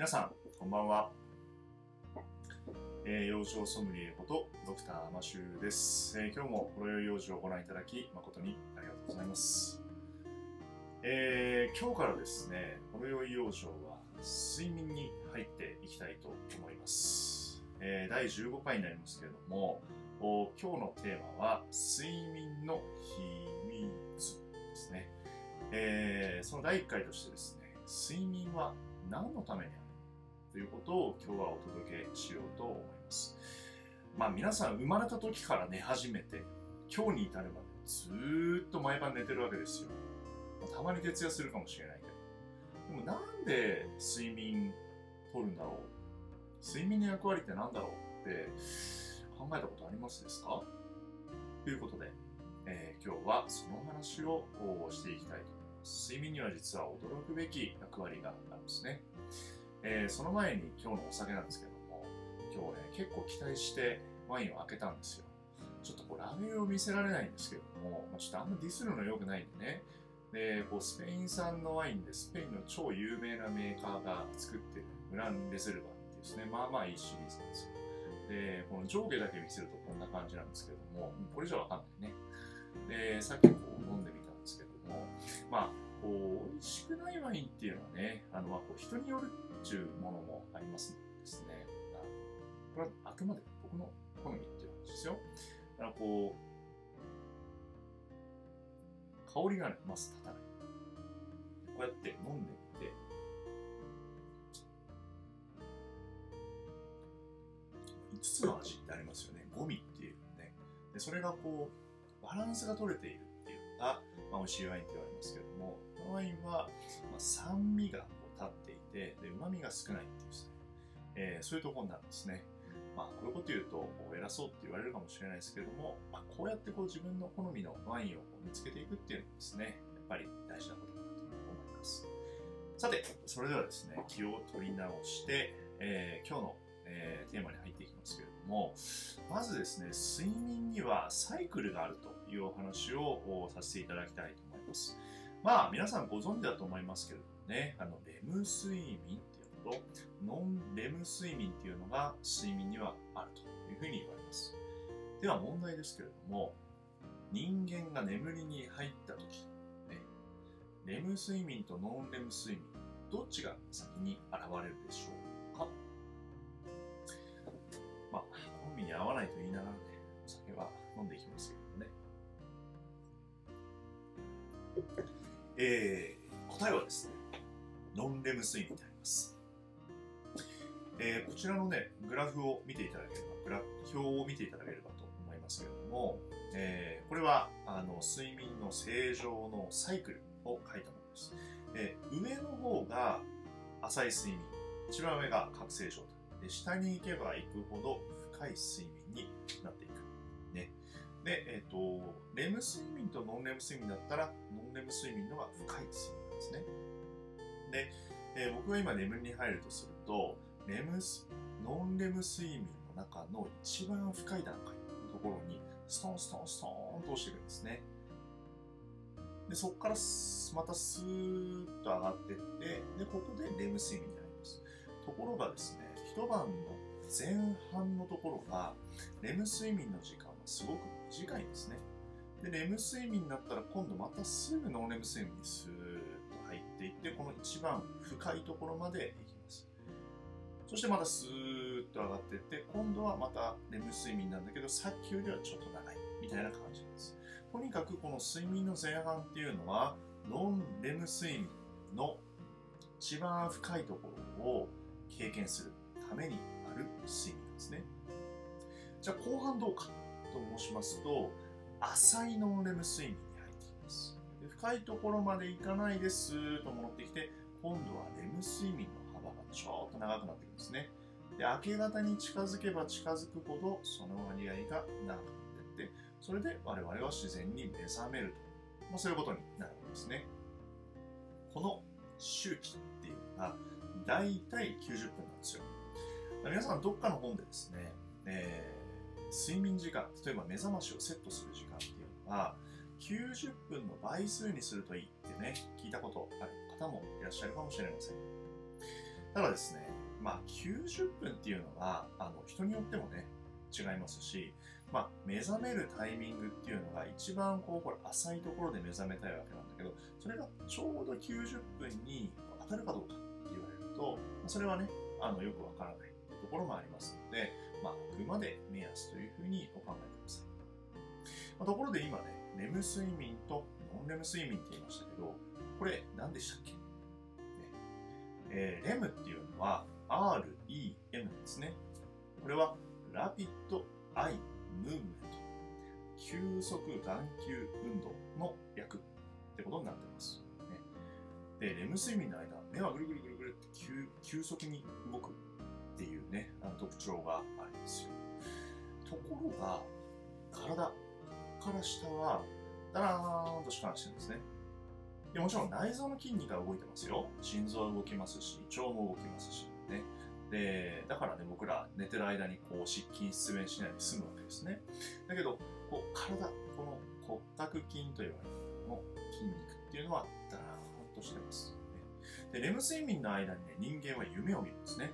皆さん、こんばんは。えー、養生ソムリエことドクターマシューです、えー、今日もほろ酔い養生をご覧いただき誠にありがとうございます。えー、今日からですね、ほろ酔い養生は睡眠に入っていきたいと思います。えー、第15回になりますけれども、今日のテーマは睡眠の秘密ですね。えー、その第1回としてですね、睡眠は何のためにあるということを今日はお届けしようと思います。まあ皆さん生まれた時から寝始めて今日に至るまでずっと毎晩寝てるわけですよ。たまに徹夜するかもしれないけど。でもなんで睡眠取るんだろう？睡眠の役割って何だろうって考えたことありますですか？ということで、えー、今日はその話をしていきたいと思います。睡眠には実は驚くべき役割があるんですね。えー、その前に今日のお酒なんですけども、今日ね、結構期待してワインを開けたんですよ。ちょっとこうラベルを見せられないんですけども、まあ、ちょっとあんまディスるの良くないんでね。で、こうスペイン産のワインで、スペインの超有名なメーカーが作ってるグランレゼルバっていうですね、まあまあいいシリーズなんですよ。で、この上下だけ見せるとこんな感じなんですけども、これじゃわかんないね。で、さっきこうワインっていうのはね、あの、まあ、こう人によるっていうものもありますのですね。これはあくまで僕の好みっていう話ですよ。だからこう、香りがね、まず立たない。こうやって飲んでみて、5つの味ってありますよね。ゴミっていうね。で、それがこう、バランスが取れているっていうのが、まあ、美味しいワインって言われますけども、ワインは、まあ、酸味が立っていて、で、旨味が少ないっていうですね、えー、そういうところなんですね。まあ、こういうこと言うと、偉そうって言われるかもしれないですけども、まあ、こうやってこう自分の好みのワインを見つけていくっていうのもですね、やっぱり大事なことかなと思います。さて、それではですね、気を取り直して、えー、今日の、えー、テーマに入っていきますけれども、まずですね、睡眠にはサイクルがあるというお話をさせていただきたいと思います。まあ、皆さんご存知だと思いますけれどもね、あの、レム睡眠っていうのと、ノンレム睡眠っていうのが睡眠にはあるというふうに言われます。では問題ですけれども、人間が眠りに入った時、ね、レム睡眠とノンレム睡眠、どっちが先に現れるでしょうか？まあ、好みに合わないと言いながらね、お酒は飲んでいきますけえー、答えはですね、ノンレム睡眠になります。えー、こちらのね、グラフを見ていただければ、グラ表を見ていただければと思いますけれども、えー、これはあの睡眠の正常のサイクルを書いたものです。えー、上の方が浅い睡眠、一番上が覚醒状態。で下に行けば行くほど深い睡眠になっていく。ね。で、えっ、ー、と、レム睡眠とノンレム睡眠だったら、ノンレム睡眠のが深い睡眠なんですね。で、えー、僕が今眠りに入るとすると、レムノンレム睡眠の中の一番深い段階のところに、ストンストンストンと落ちていくんですね。で、そこからまたスーッと上がっていって、で、ここでレム睡眠になります。ところがですね、一晩の前半のところが、レム睡眠の時間はすごく短いんですね。で、レム睡眠になったら今度またすぐノンレム睡眠にスーッと入っていって、この一番深いところまで行きます。そしてまたスーッと上がっていって、今度はまたレム睡眠なんだけど、さっきよりはちょっと長いみたいな感じです。とにかくこの睡眠の前半っていうのは、ノンレム睡眠の一番深いところを経験するためにある睡眠ですね。じゃあ後半どうかと申しますと、浅いノンレム睡眠に入ってきます。で深いところまで行かないですと戻ってきて、今度はレム睡眠の幅がちょっと長くなってくるんですね。で明け方に近づけば近づくほどその割合が長くなっていって、それで我々は自然に目覚めると。まあ、そういうことになるわけですね。この周期っていうのが大体90分なんですよ。皆さんどっかの本でですね、えー睡眠時間、例えば目覚ましをセットする時間っていうのは、90分の倍数にするといいってね、聞いたことある方もいらっしゃるかもしれません。ただですね、まあ、90分っていうのはあの人によってもね違いますし、まあ、目覚めるタイミングっていうのが一番こうこれ浅いところで目覚めたいわけなんだけどそれがちょうど90分に当たるかどうかって言われるとそれはねあのよくわからないところもありますので、まあ、あくまで目安というふうにお考えください、まあ、ところで今ねレム睡眠とノンレム睡眠って言いましたけどこれ何でしたっけ、ね。えー、レムっていうのは REM ですね。これはラピッドアイムーブメント。急速眼球運動の略ってことになってます、ね、でレム睡眠の間目はぐるぐるぐるぐるって急急速に動く。っていうねあの特徴があるんですよ。ところが体から下はダラーンとしかしてるんですね。でもちろん内臓の筋肉が動いてますよ。心臓動きますし腸も動きますしね。でだからね僕ら寝てる間にこう失禁失明しないで済むわけですね。だけどこう体この骨格筋といわれるの筋肉っていうのはダラーンとしてます。でレム睡眠の間にね人間は夢を見るんですね。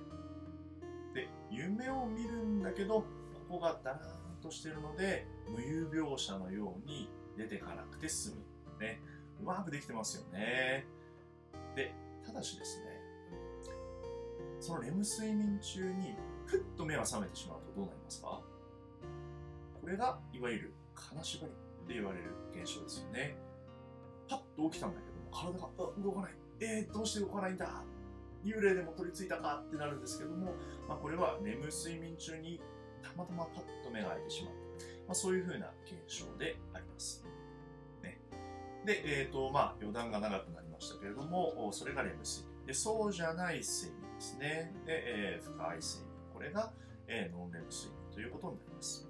で夢を見るんだけどここがダラーンとしてるので無有描写のように出てかなくて済む。ね。うまくできてますよね。でただしですねそのレム睡眠中にふっと目が覚めてしまうとどうなりますか？これがいわゆる金縛りって言われる現象ですよね。パッと起きたんだけども体が動かない。えー、どうして動かないんだ？幽霊でも取り付いたかってなるんですけども、まあ、これは眠睡眠中にたまたまパッと目が開いてしまう、まあ、そういうふうな現象であります。ね、で、えーとまあ、余談が長くなりましたけれども、それがレム睡眠。でそうじゃない睡眠ですね。で、えー、深い睡眠。これが、えー、ノンレム睡眠ということになります。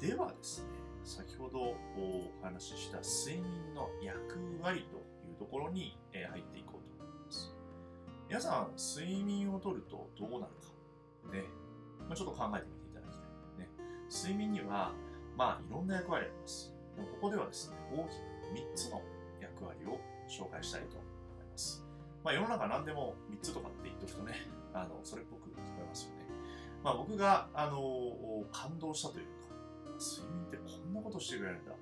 ではですね、先ほどお話しした睡眠の役割というところに、えー、入っていこう。皆さん、睡眠をとるとどうなるか、ね、まあ、ちょっと考えてみていただきたい。ね、睡眠には、まあ、いろんな役割あります。ここではですね、大きく3つの役割を紹介したいと思います。まあ、世の中何でも3つとかって言っとくとね、あのそれっぽく聞こえますよね。まあ、僕が、あの感動したというか、睡眠ってこんなことしてくれるんだ。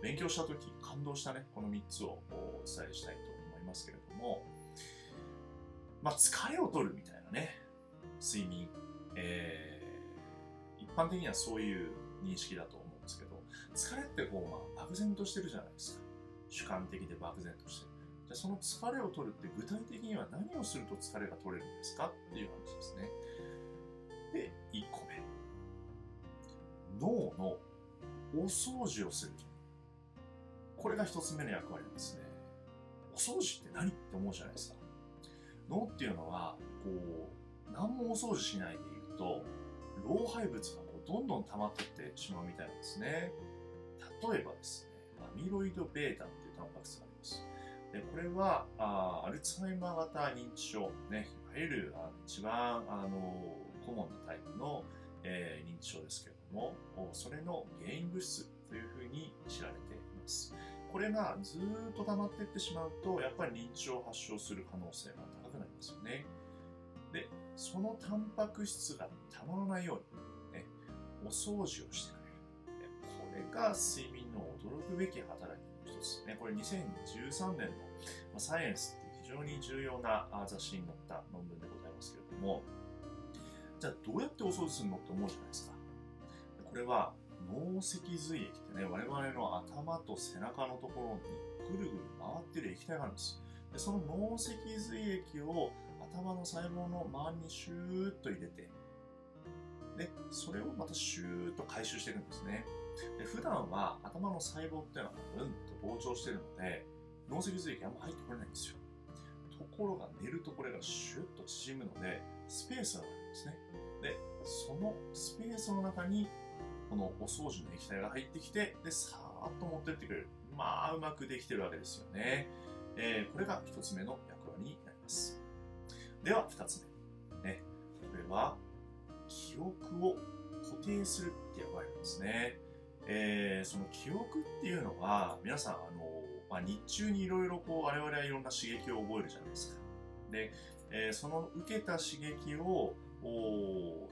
勉強したとき感動したね、この3つをお伝えしたいと思いますけれども、まあ、疲れを取るみたいなね、睡眠、えー、一般的にはそういう認識だと思うんですけど、疲れってこう、まあ、漠然としてるじゃないですか。主観的で漠然としてる。じゃあその疲れを取るって具体的には何をすると疲れが取れるんですかっていう話ですね。で、1個目。脳のお掃除をする。これが1つ目の役割ですね。お掃除って何って思うじゃないですか。脳っていうのは、こう、何もお掃除しないでいると、老廃物がこうどんどん溜まっていってしまうみたいなんですね。例えばですね、アミロイド β っていうタンパク質があります。でこれはあアルツハイマー型認知症、ね、いわゆるあの一番あのコモンなタイプの、えー、認知症ですけれども、それの原因物質というふうに知られています。これがずっと溜まっていってしまうと、やっぱり認知症を発症する可能性が高くなりますよね。で、そのタンパク質がたまらないように、ね、お掃除をしてくれる。これが睡眠の驚くべき働きの一つ。ね、これ2013年のサイエンスって非常に重要な雑誌に載った論文でございますけれども、じゃあどうやってお掃除するのって思うじゃないですか。これは脳脊髄液ってね、我々の頭と背中のところにぐるぐる回ってる液体があるんですよ。でその脳脊髄液を頭の細胞の周りにシューッと入れて、で、それをまたシューッと回収していくんですね。で普段は頭の細胞っていうのはうんと膨張してるので、脳脊髄液あんま入ってこれないんですよ。ところが寝るとこれがシュッと縮むので、スペースがあるんですね。で、そのスペースの中に、このお掃除の液体が入ってきて、で、さーっと持ってってくれる。まあ、うまくできてるわけですよね。えー、これが一つ目の役割になります。では、二つ目。ね、これは、記憶を固定するって役割なんですね。えー、その記憶っていうのは、皆さん、あの、まあ、日中にいろいろこう、我々はいろんな刺激を覚えるじゃないですか。で、えー、その受けた刺激を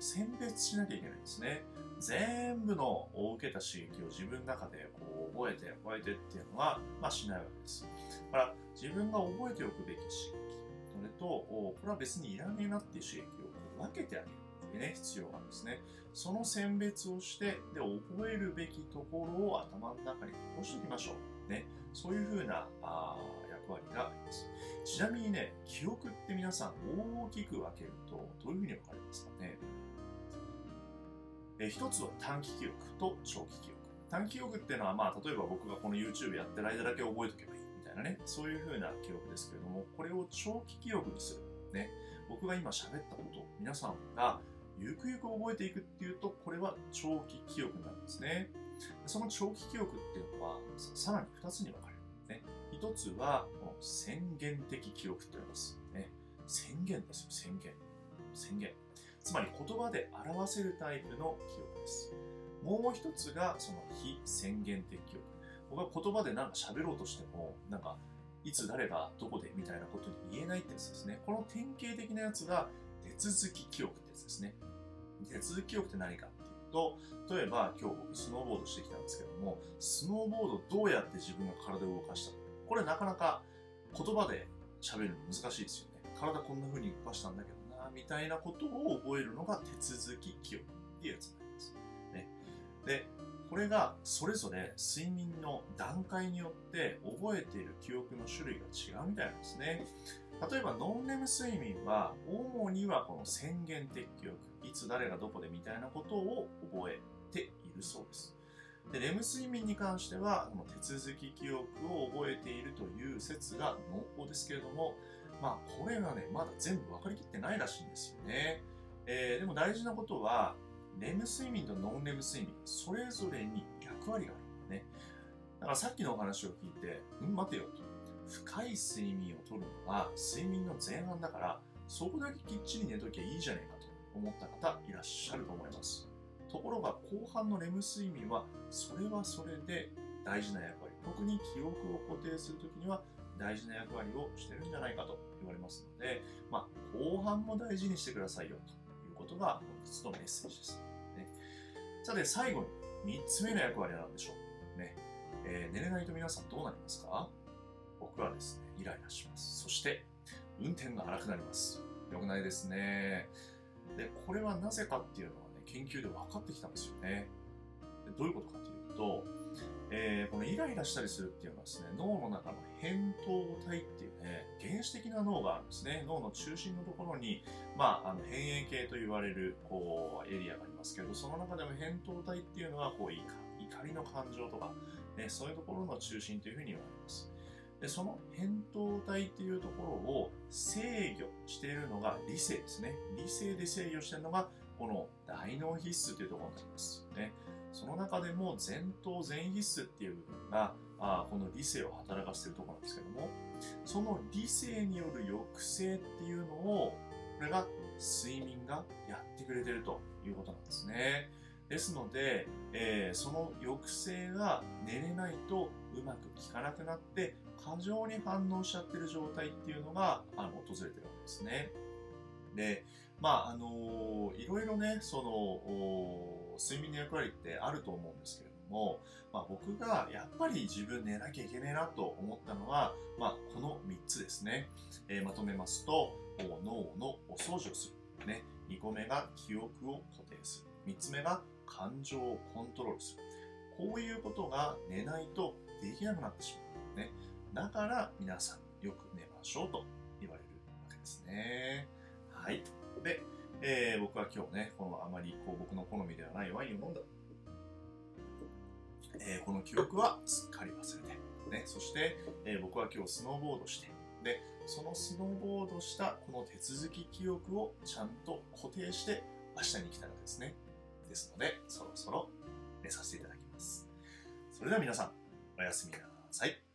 選別しなきゃいけないんですね。全部の受けた刺激を自分の中でこう覚えて覚えてっていうのは、まあ、しないわけです。だから自分が覚えておくべき刺激、それと、これは別にいらねえなっていう刺激を分けてあげるっていうね、必要があるんですね。その選別をして、で、覚えるべきところを頭の中に残しておきましょう。ね。そういうふうなあ役割があります。ちなみにね、記憶って皆さん大きく分けると、どういうふうに分かりますかね？え一つは短期記憶と長期記憶。短期記憶っていうのは、まあ、例えば僕がこの YouTube やってる間だけ覚えとけばいいみたいなね、そういうふうな記憶ですけれども、これを長期記憶にする。ね。僕が今喋ったこと、皆さんがゆくゆく覚えていくっていうと、これは長期記憶なんですね。その長期記憶っていうのは、さらに2つに分かれる。ね。1つは、この宣言的記憶と言います。ね。宣言ですよ、宣言。宣言。つまり言葉で表せるタイプの記憶です。もう一つがその非宣言的記憶。僕は言葉で何か喋ろうとしても、なんか、いつ誰がどこでみたいなことに言えないってやつですね。この典型的なやつが手続き記憶ってやつですね。手続き記憶って何かっていうと、例えば今日僕スノーボードしてきたんですけども、スノーボードどうやって自分が体を動かしたのこれなかなか言葉で喋るの難しいですよね。体こんな風に動かしたんだけど、みたいなことを覚えるのが手続き記憶っていうやつになります。ね。で、これがそれぞれ睡眠の段階によって覚えている記憶の種類が違うみたいなんですね。例えばノンレム睡眠は主にはこの宣言的記憶、いつ誰がどこでみたいなことを覚えているそうです。で、レム睡眠に関しては、この手続き記憶を覚えているという説が濃厚ですけれども、まあ、これがね、まだ全部分かりきってないらしいんですよね。えー、でも大事なことは、レム睡眠とノンレム睡眠、それぞれに役割があるんだね。だからさっきのお話を聞いて、うん、待てよと。深い睡眠をとるのは睡眠の前半だから、そこだけきっちり寝ときゃいいじゃねえかと思った方いらっしゃると思います。ところが後半のレム睡眠はそれはそれで大事な役割特に記憶を固定するときには大事な役割をしてるんじゃないかと言われますので、まあ、後半も大事にしてくださいよということが本日のメッセージです。ね、さて最後に3つ目の役割は何でしょう、ね。えー、寝れないと皆さんどうなりますか？僕はですねイライラします。そして運転が荒くなります。よくないですね。でこれはなぜかっていうのはね研究で分かってきたんですよね。でどういうことかというと、えー、このイライラしたりするっていうのはですね、脳の中の扁桃体っていうね、原始的な脳があるんですね。脳の中心のところに、まあ、あの、変影系と言われる、こう、エリアがありますけど、その中でも扁桃体っていうのは、こう、怒りの感情とか、ね、そういうところの中心というふうに言われます。でその扁桃体っていうところを制御しているのが理性ですね。理性で制御しているのがこの大脳必須というところになります。ね、その中でも前頭前必須っていう部分があこの理性を働かせてるとこなんですけども、その理性による抑制っていうのを、これが睡眠がやってくれてるということなんですね。ですので、えー、その抑制が寝れないとうまく効かなくなって、過剰に反応しちゃってる状態っていうのがあの訪れてるわけですね。で、まあ、あのいろいろね、その、睡眠の役割ってあると思うんですけれども、まあ、僕がやっぱり自分寝なきゃいけねえなと思ったのは、まあ、この3つですね。えー、まとめますと、脳のお掃除をする。ね。2個目が記憶を固定する。3つ目が感情をコントロールする。こういうことが寝ないとできなくなってしまう。ね。だから皆さんよく寝ましょうと言われるわけですね。はい。で、えー、僕は今日ね、このあまりこう僕の好みではないワインを飲んだ。えー、この記憶はすっかり忘れて、ね、そして、えー、僕は今日スノーボードして、で、そのスノーボードしたこの手続き記憶をちゃんと固定して明日に来たらですね。ですので、そろそろ寝させていただきます。それでは皆さん、おやすみなさい。